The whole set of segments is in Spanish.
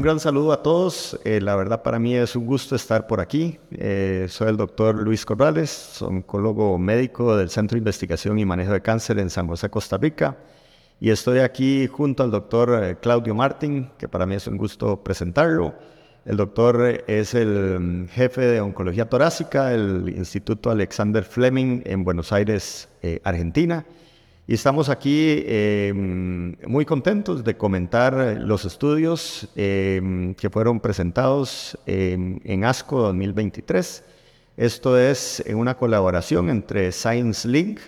un gran saludo a todos. Eh, la verdad para mí es un gusto estar por aquí. Eh, soy el doctor Luis Corrales, oncólogo médico del Centro de Investigación y Manejo de Cáncer en San José, Costa Rica. Y estoy aquí junto al doctor eh, Claudio Martín, que para mí es un gusto presentarlo. El doctor es el mm, jefe de oncología torácica del Instituto Alexander Fleming en Buenos Aires, Argentina y estamos aquí em, muy contentos de comentar los estudios em, que fueron presentados en ASCO 2023. Esto es una colaboración entre Science Link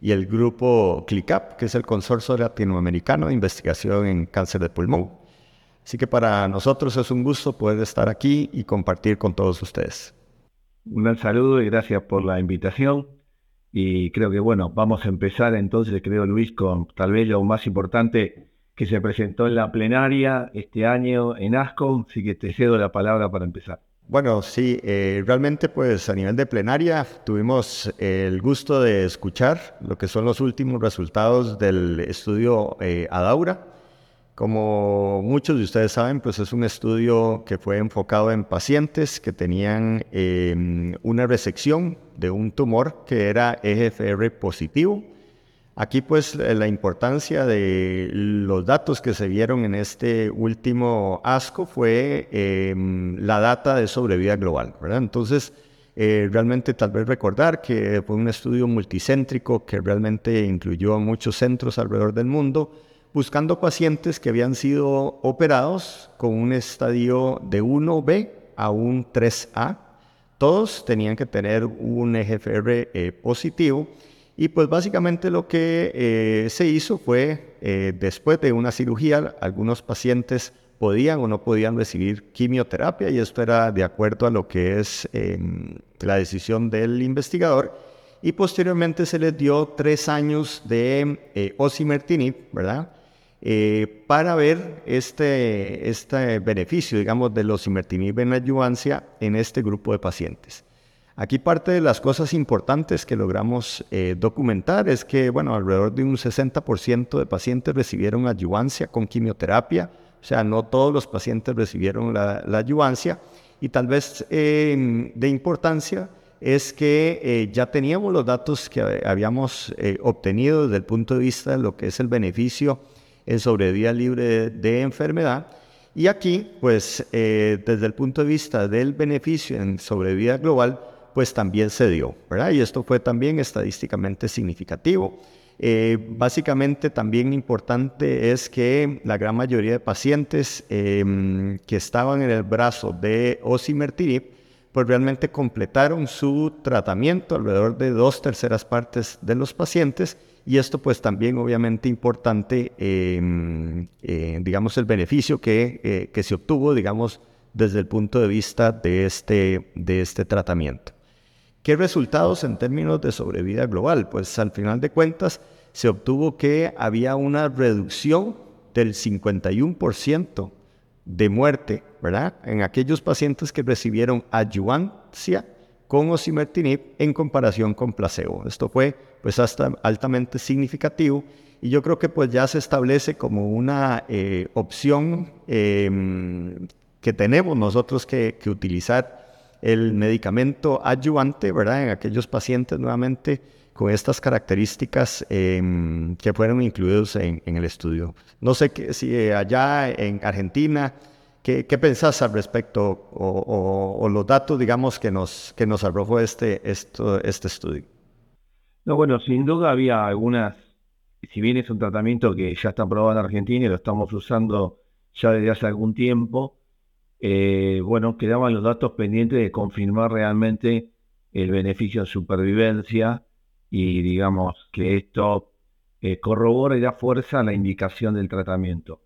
y el grupo CLICAP, que es el Consorcio Latinoamericano de Investigación en Cáncer de Pulmón. Así que para nosotros es un gusto poder estar aquí y compartir con todos ustedes. Un saludo y gracias por la invitación. Y creo que, bueno, vamos a empezar entonces, creo, Luis, con tal vez lo más importante que se presentó en la plenaria este año en ASCO, así que te cedo la palabra para empezar. Bueno, sí, eh, realmente pues a nivel de plenaria tuvimos el gusto de escuchar lo que son los últimos resultados del estudio eh, Adaura como muchos de ustedes saben, pues es un estudio que fue enfocado en pacientes que tenían em, una resección de un tumor que era EGFR positivo. Aquí pues la importancia de los datos que se vieron en este último ASCO fue em, la data de sobrevida global, ¿verdad? Entonces, eh, realmente tal vez recordar que fue un estudio multicéntrico que realmente incluyó a muchos centros alrededor del mundo buscando pacientes que habían sido operados con un estadio de 1B a un 3A. Todos tenían que tener un EGFR eh, positivo y pues básicamente lo que eh, se hizo fue, eh, después de una cirugía, algunos pacientes podían o no podían recibir quimioterapia y esto era de acuerdo a lo que es em, la decisión del investigador. Y posteriormente se les dio tres años de osimertinib, ¿verdad? Eh, para ver este, este beneficio, digamos, de los invertimib en ayudancia en este grupo de pacientes. Aquí parte de las cosas importantes que logramos eh, documentar es que, bueno, alrededor de un 60% de pacientes recibieron ayudancia con quimioterapia, o sea, no todos los pacientes recibieron la, la ayudancia, y tal vez em, de importancia es que eh, ya teníamos los datos que habíamos obtenido desde el punto de vista de lo que es el beneficio en sobrevida libre de, enfermedad. Y aquí, pues, eh, desde el punto de vista del beneficio en sobrevida global, pues también se dio, ¿verdad? Y esto fue también estadísticamente significativo. Eh, básicamente también importante es que la gran mayoría de pacientes em, que estaban en el brazo de osimertinib, pues realmente completaron su tratamiento, alrededor de dos terceras partes de los pacientes, y esto pues también obviamente importante, em, eh, digamos, el beneficio que, eh, que, se obtuvo, digamos, desde el punto de vista de este, de este tratamiento. ¿Qué resultados en términos de sobrevida global? Pues al final de cuentas se obtuvo que había una reducción del 51% de muerte, ¿verdad? En aquellos pacientes que recibieron ayudancia con osimertinib en comparación con placebo. Esto fue pues hasta altamente significativo y yo creo que pues ya se establece como una eh, opción em, que tenemos nosotros que, utilizar el medicamento adyuvante, ¿verdad? En aquellos pacientes nuevamente con estas características em, que fueron incluidos en, el estudio. No sé que, si allá en Argentina, ¿qué, pensás al respecto o, los datos, digamos, que nos, que nos arrojó este, este estudio? No, bueno, sin duda había algunas, si bien es un tratamiento que ya está aprobado en Argentina y lo estamos usando ya desde hace algún tiempo, eh, bueno, quedaban los datos pendientes de confirmar realmente el beneficio en supervivencia y digamos que esto eh, corrobora y da fuerza a la indicación del tratamiento.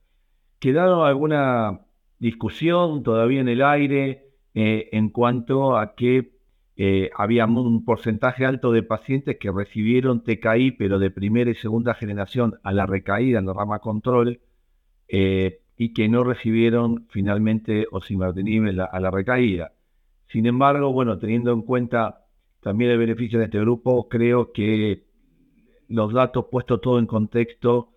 Quedado alguna discusión todavía en el aire eh, en cuanto a que eh, había un porcentaje alto de pacientes que recibieron TKI, pero de primera y segunda generación a la recaída en la rama control, eh, y que no recibieron finalmente osimertinib a la recaída. Sin embargo, bueno, teniendo en cuenta también el beneficio de este grupo, creo que los datos puestos todo en contexto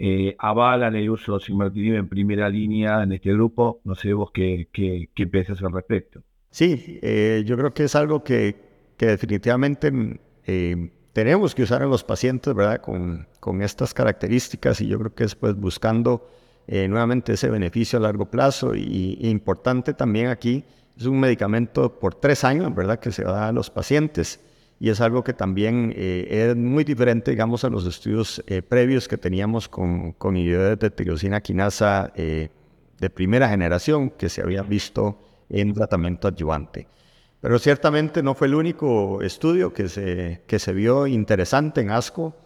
eh, avalan el uso de osimertinib en primera línea en este grupo. No sé vos qué, qué, qué piensas al respecto. Sí, eh, yo creo que es algo que, que definitivamente eh, tenemos que usar en los pacientes, ¿verdad? Con, con, estas características y yo creo que es pues buscando nuevamente ese beneficio a largo plazo y, importante también aquí es un medicamento por tres años, ¿verdad? Que se da a los pacientes y es algo que también eh, es muy diferente, digamos, a los estudios eh, previos que teníamos con, con inhibidores de tirosina quinasa eh, de primera generación que se había visto en tratamiento adyuvante. Pero ciertamente no fue el único estudio que se, que se vio interesante en ASCO.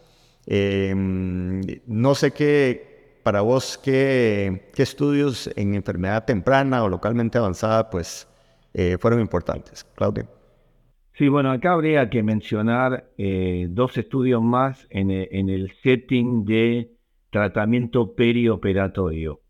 no sé qué, para vos, qué, qué, estudios en enfermedad temprana o localmente avanzada, pues, fueron importantes. Claudia. Sí, bueno, acá habría que mencionar eh, dos estudios más en, e, en, el setting de tratamiento perioperatorio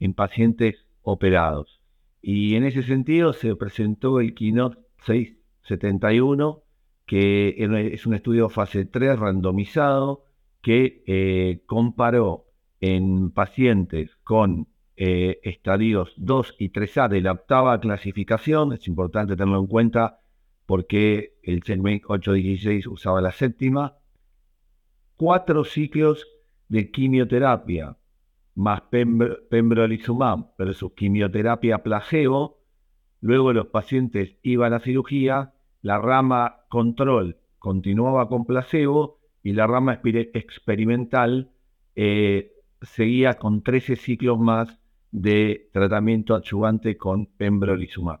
en pacientes operados. Y en ese sentido se presentó el Keynote 671, que es un estudio fase 3 randomizado que eh, comparó en pacientes con eh, estadios 2 y 3A de la octava clasificación, es importante tenerlo en cuenta porque el CheckMate 816 usaba la séptima, cuatro ciclos de quimioterapia más pembrolizumab versus quimioterapia placebo, luego los pacientes iban a cirugía, la rama control continuaba con placebo y la rama experimental eh, seguía con 13 ciclos más de tratamiento adyuvante con pembrolizumab.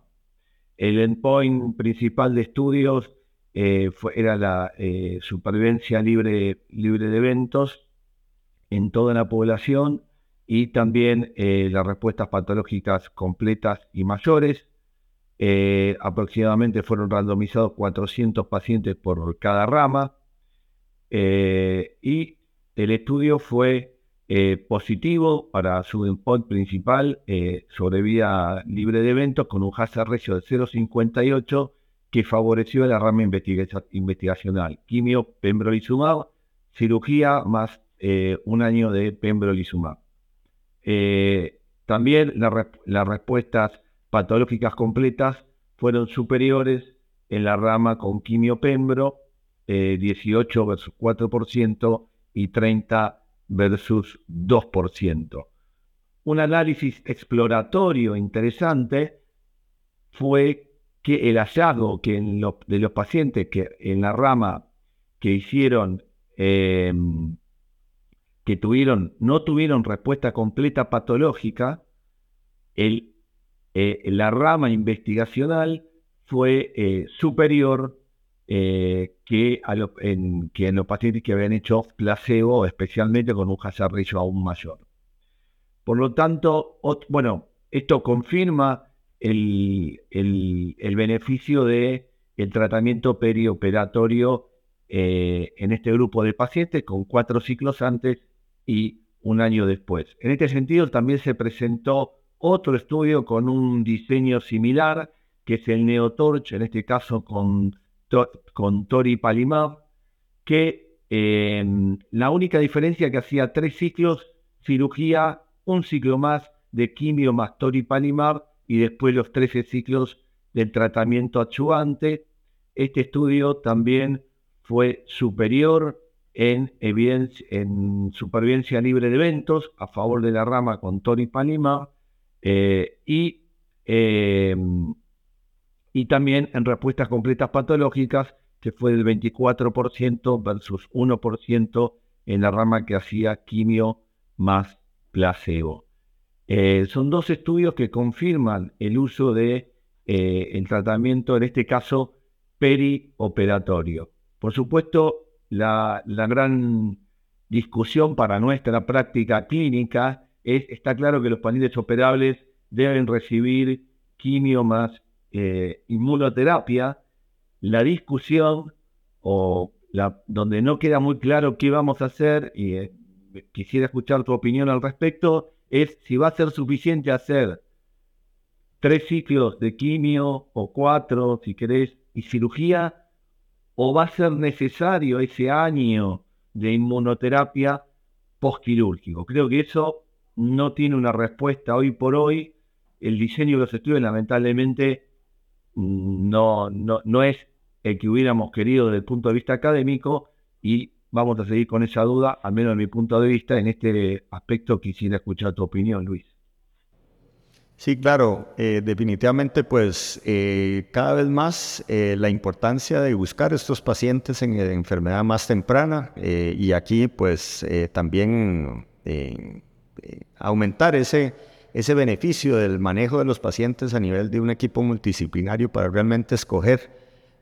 El endpoint principal de estudios eh, era la eh, supervivencia libre, libre de eventos en toda la población y también eh, las respuestas patológicas completas y mayores. aproximadamente fueron randomizados 400 pacientes por cada rama y el estudio fue eh, positivo para su endpoint principal eh, sobre vida libre de eventos con un hazard ratio de 0,58 que favoreció la rama investigacional. Quimio, pembrolizumab, cirugía más eh, un año de pembrolizumab. también las respuestas patológicas completas fueron superiores en la rama con quimio pembro, 18 versus 4% y 30 versus 2%. Un análisis exploratorio interesante fue que el hallazgo que de los pacientes que en la rama que hicieron, em, que tuvieron, no tuvieron respuesta completa patológica, eh, la rama investigacional fue eh, superior eh, que, en, los pacientes que habían hecho placebo, especialmente con un hazard ratio aún mayor. Por lo tanto, bueno, esto confirma el, el, beneficio del el tratamiento perioperatorio eh, en este grupo de pacientes con cuatro ciclos antes y un año después. En este sentido, también se presentó otro estudio con un diseño similar, que es el NeoTorch, en este caso con con Toripalimab, que em, la única diferencia que hacía tres ciclos, cirugía, un ciclo más de quimio más Toripalimab y después los 13 ciclos del tratamiento adyuvante. Este estudio también fue superior en, en supervivencia libre de eventos a favor de la rama con Toripalimab eh, y em, y también en respuestas completas patológicas, que fue del 24% versus 1% en la rama que hacía quimio más placebo. Eh, son dos estudios que confirman el uso de eh, tratamiento, en este caso, perioperatorio. Por supuesto, la, la, gran discusión para nuestra práctica clínica es, está claro que los paneles operables deben recibir quimio más eh, inmunoterapia, la discusión o la, donde no queda muy claro qué vamos a hacer, y eh, quisiera escuchar tu opinión al respecto, es si va a ser suficiente hacer tres ciclos de quimio o cuatro, si querés, y cirugía, o va a ser necesario ese año de inmunoterapia postquirúrgico. Creo que eso no tiene una respuesta hoy por hoy. El diseño de los estudios lamentablemente no, no, no es el que hubiéramos querido desde el punto de vista académico y vamos a seguir con esa duda, al menos desde mi punto de vista. En este aspecto quisiera escuchar tu opinión, Luis. Sí, claro, eh, definitivamente pues eh, cada vez más eh, la importancia de buscar estos pacientes en enfermedad más temprana y aquí pues también aumentar ese, ese beneficio del manejo de los pacientes a nivel de un equipo multidisciplinario para realmente escoger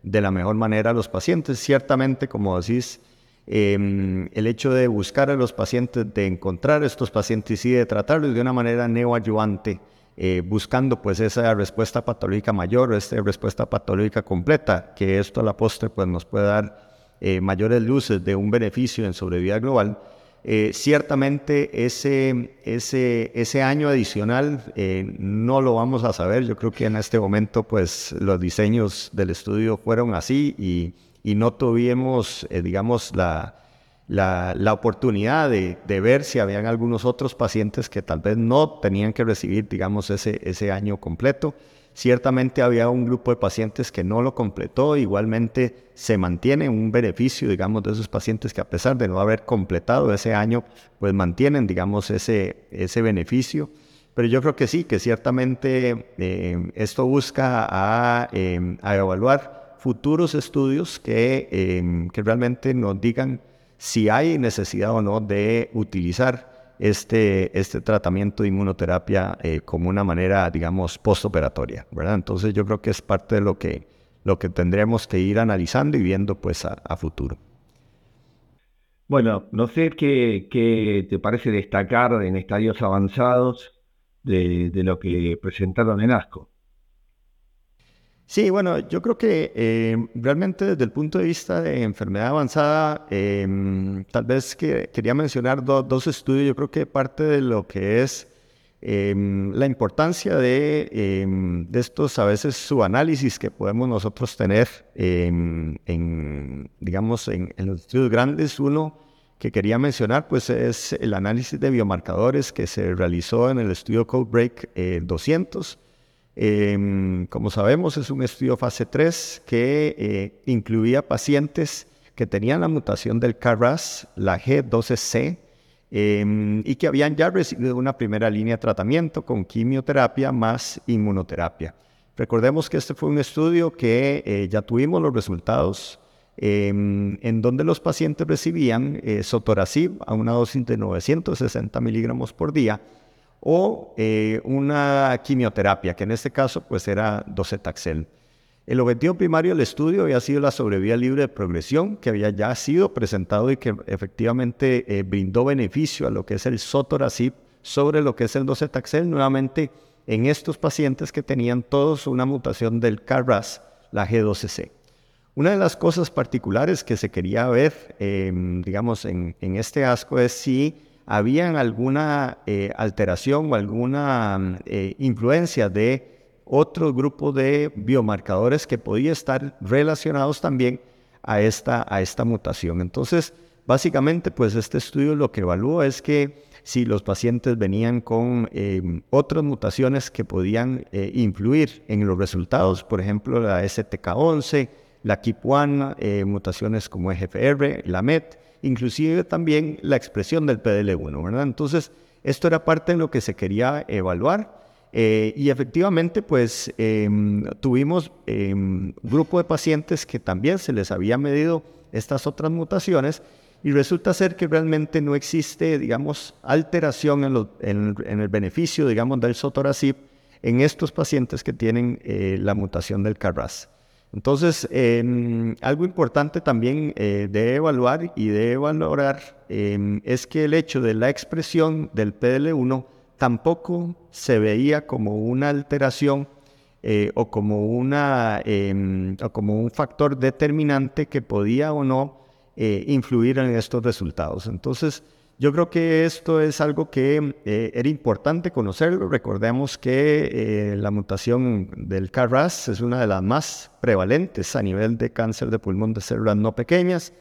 de la mejor manera a los pacientes. Ciertamente, como decís, em, el hecho de buscar a los pacientes, de encontrar a estos pacientes y de tratarlos de una manera neoayuvante, eh, buscando pues esa respuesta patológica mayor esta respuesta patológica completa, que esto a la postre pues nos puede dar eh, mayores luces de un beneficio en sobrevida global. Eh, ciertamente ese, ese, ese año adicional no lo vamos a saber. Yo creo que en este momento pues los diseños del estudio fueron así y, y no tuvimos, digamos, la, la, oportunidad de, ver si habían algunos otros pacientes que tal vez no tenían que recibir, digamos, ese, ese año completo. Ciertamente había un grupo de pacientes que no lo completó, igualmente se mantiene un beneficio, digamos, de esos pacientes que a pesar de no haber completado ese año, pues mantienen, digamos, ese, ese beneficio. Pero yo creo que sí, que ciertamente eh, esto busca a, eh, a, evaluar futuros estudios que, eh, que realmente nos digan si hay necesidad o no de utilizar este, este tratamiento de inmunoterapia eh, como una manera, digamos, postoperatoria, ¿verdad? Entonces yo creo que es parte de lo que, lo que tendremos que ir analizando y viendo pues a, futuro. Bueno, no sé qué, qué, te parece destacar en estadios avanzados de, de lo que presentaron en ASCO. Sí, bueno, yo creo que eh, realmente desde el punto de vista de enfermedad avanzada, em, tal vez que quería mencionar dos estudios. Yo creo que parte de lo que es em, la importancia de, em, de, estos a veces subanálisis que podemos nosotros tener en, digamos, en, los estudios grandes. Uno que quería mencionar, pues es el análisis de biomarcadores que se realizó en el estudio CodeBreak 200 eh, como sabemos, es un estudio fase 3 que eh, incluía pacientes que tenían la mutación del KRAS, la G12C, em, y que habían ya recibido una primera línea de tratamiento con quimioterapia más inmunoterapia. Recordemos que este fue un estudio que eh, ya tuvimos los resultados, em, en donde los pacientes recibían eh, sotorasib a una dosis de 960 miligramos por día o eh, una quimioterapia, que en este caso pues era docetaxel. El objetivo primario del estudio había sido la sobrevida libre de progresión, que había ya sido presentado y que efectivamente eh, brindó beneficio a lo que es el sotorasib sobre lo que es el docetaxel, nuevamente en estos pacientes que tenían todos una mutación del KRAS, la G12C. Una de las cosas particulares que se quería ver, em, digamos, en, en este asco es si habían alguna eh, alteración o alguna eh, influencia de otro grupo de biomarcadores que podía estar relacionados también a esta, a esta mutación. Entonces, básicamente, pues este estudio lo que evaluó es que si los pacientes venían con em, otras mutaciones que podían eh, influir en los resultados, por ejemplo, la STK11, la KIP1, mutaciones como EGFR, la MET, inclusive también la expresión del PDL1, ¿verdad? Entonces, esto era parte de lo que se quería evaluar eh, y efectivamente, pues em, tuvimos un em, grupo de pacientes que también se les había medido estas otras mutaciones y resulta ser que realmente no existe, digamos, alteración en, el beneficio, digamos, del sotorasib en estos pacientes que tienen eh, la mutación del CARRAS. Entonces, algo importante también eh, de evaluar y de valorar em, es que el hecho de la expresión del PDL1 tampoco se veía como una alteración eh, o, como una, em, o como un factor determinante que podía o no eh, influir en estos resultados. Entonces, yo creo que esto es algo que eh, era importante conocerlo. Recordemos que eh, la mutación del KRAS es una de las más prevalentes a nivel de cáncer de pulmón de células no pequeñas.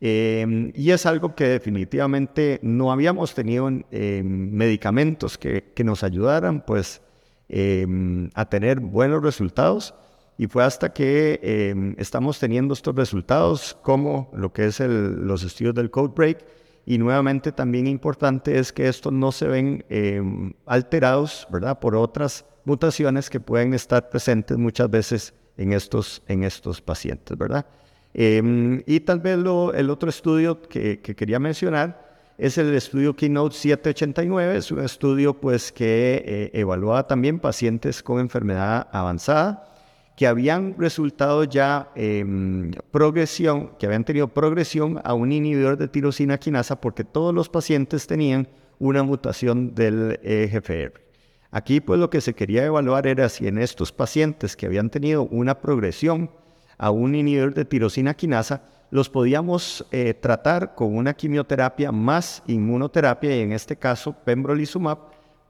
Em, y es algo que definitivamente no habíamos tenido em, medicamentos que, que, nos ayudaran pues em, a tener buenos resultados. Y fue hasta que estamos teniendo estos resultados como lo que es el, los estudios del code break. Y nuevamente también importante es que estos no se ven alterados, ¿verdad? Por otras mutaciones que pueden estar presentes muchas veces en estos, en estos pacientes, ¿verdad? Em, y tal vez el otro estudio que, quería mencionar es el estudio Keynote 789, es un estudio pues que eh, evaluaba también pacientes con enfermedad avanzada que habían resultado ya en progresión, que habían tenido progresión a un inhibidor de tirosina quinasa porque todos los pacientes tenían una mutación del EGFR. Aquí pues lo que se quería evaluar era si en estos pacientes que habían tenido una progresión a un inhibidor de tirosina quinasa, los podíamos eh, tratar con una quimioterapia más inmunoterapia y en este caso pembrolizumab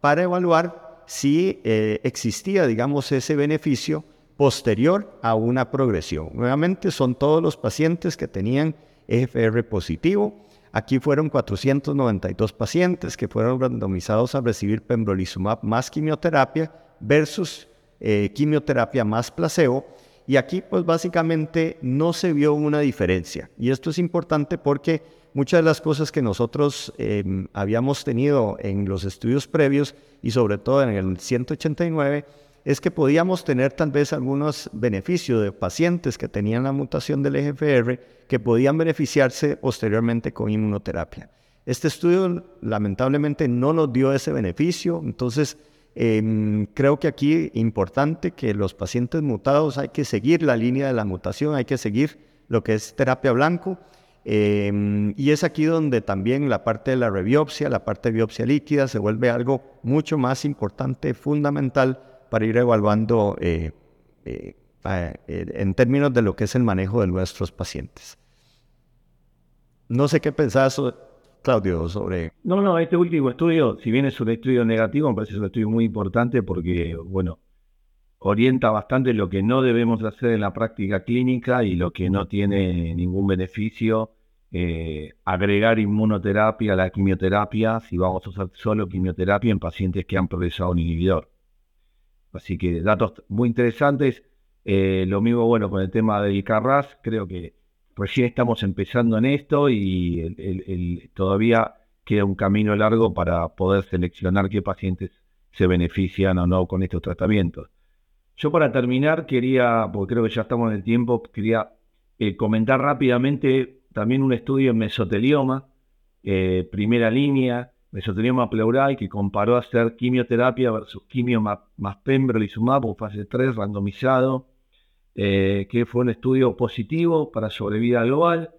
para evaluar si eh, existía, digamos, ese beneficio posterior a una progresión. Nuevamente son todos los pacientes que tenían EGFR positivo. Aquí fueron 492 pacientes que fueron randomizados a recibir pembrolizumab más quimioterapia versus eh, quimioterapia más placebo y aquí pues básicamente no se vio una diferencia. Y esto es importante porque muchas de las cosas que nosotros em, habíamos tenido en los estudios previos y sobre todo en el 189 es que podíamos tener tal vez algunos beneficios de pacientes que tenían la mutación del EGFR que podían beneficiarse posteriormente con inmunoterapia. Este estudio lamentablemente no nos dio ese beneficio, entonces Em, creo que aquí importante que los pacientes mutados hay que seguir la línea de la mutación, hay que seguir lo que es terapia blanco. Em, y es aquí donde también la parte de la rebiopsia, la parte de biopsia líquida, se vuelve algo mucho más importante, fundamental para ir evaluando eh, eh, eh, en términos de lo que es el manejo de nuestros pacientes. No sé qué pensás Claudio, sobre... No, no, este último estudio, si bien es un estudio negativo, me parece un estudio muy importante porque, bueno, orienta bastante lo que no debemos hacer en la práctica clínica y lo que no tiene ningún beneficio. Agregar inmunoterapia a la quimioterapia si vamos a usar solo quimioterapia en pacientes que han progresado un inhibidor. Así que datos muy interesantes. Eh, lo mismo, bueno, con el tema del CARRAS, creo que recién estamos empezando en esto y todavía queda un camino largo para poder seleccionar qué pacientes se benefician o no con estos tratamientos. Yo para terminar quería, porque creo que ya estamos en el tiempo, quería eh, comentar rápidamente también un estudio en mesotelioma, eh, primera línea, mesotelioma pleural, que comparó hacer quimioterapia versus quimio más, más pembrolizumab fase 3 randomizado eh, que fue un estudio positivo para sobrevida global,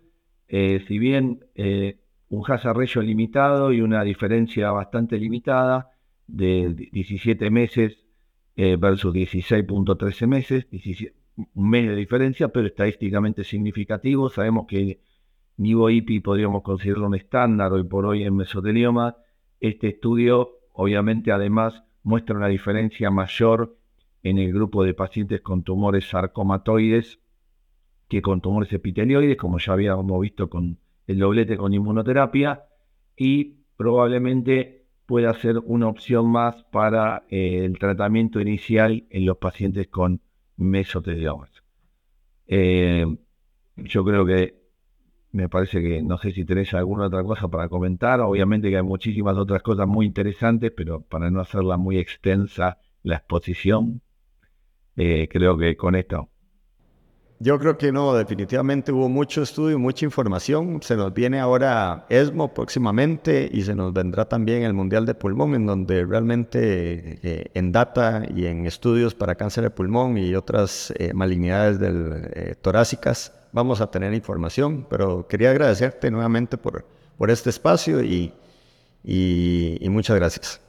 eh, si bien eh, un hazard ratio limitado y una diferencia bastante limitada de 17 meses versus 16.13 meses, un mes de diferencia, pero estadísticamente significativo. Sabemos que Nivo-IPI podríamos considerarlo un estándar hoy por hoy en mesotelioma. Este estudio, obviamente, además muestra una diferencia mayor en el grupo de pacientes con tumores sarcomatoides que con tumores epitelioides, como ya habíamos visto con el doblete con inmunoterapia, y probablemente pueda ser una opción más para eh, el tratamiento inicial en los pacientes con mesoteliomas. Eh, yo creo que me parece que no sé si tenés alguna otra cosa para comentar. Obviamente que hay muchísimas otras cosas muy interesantes, pero para no hacerla muy extensa la exposición, eh, creo que con esto. Yo creo que no, definitivamente hubo mucho estudio, mucha información. Se nos viene ahora ESMO próximamente y se nos vendrá también el Mundial de Pulmón, en donde realmente eh, en data y en estudios para cáncer de pulmón y otras eh, malignidades del, torácicas vamos a tener información, pero quería agradecerte nuevamente por, por este espacio y, y, y muchas gracias.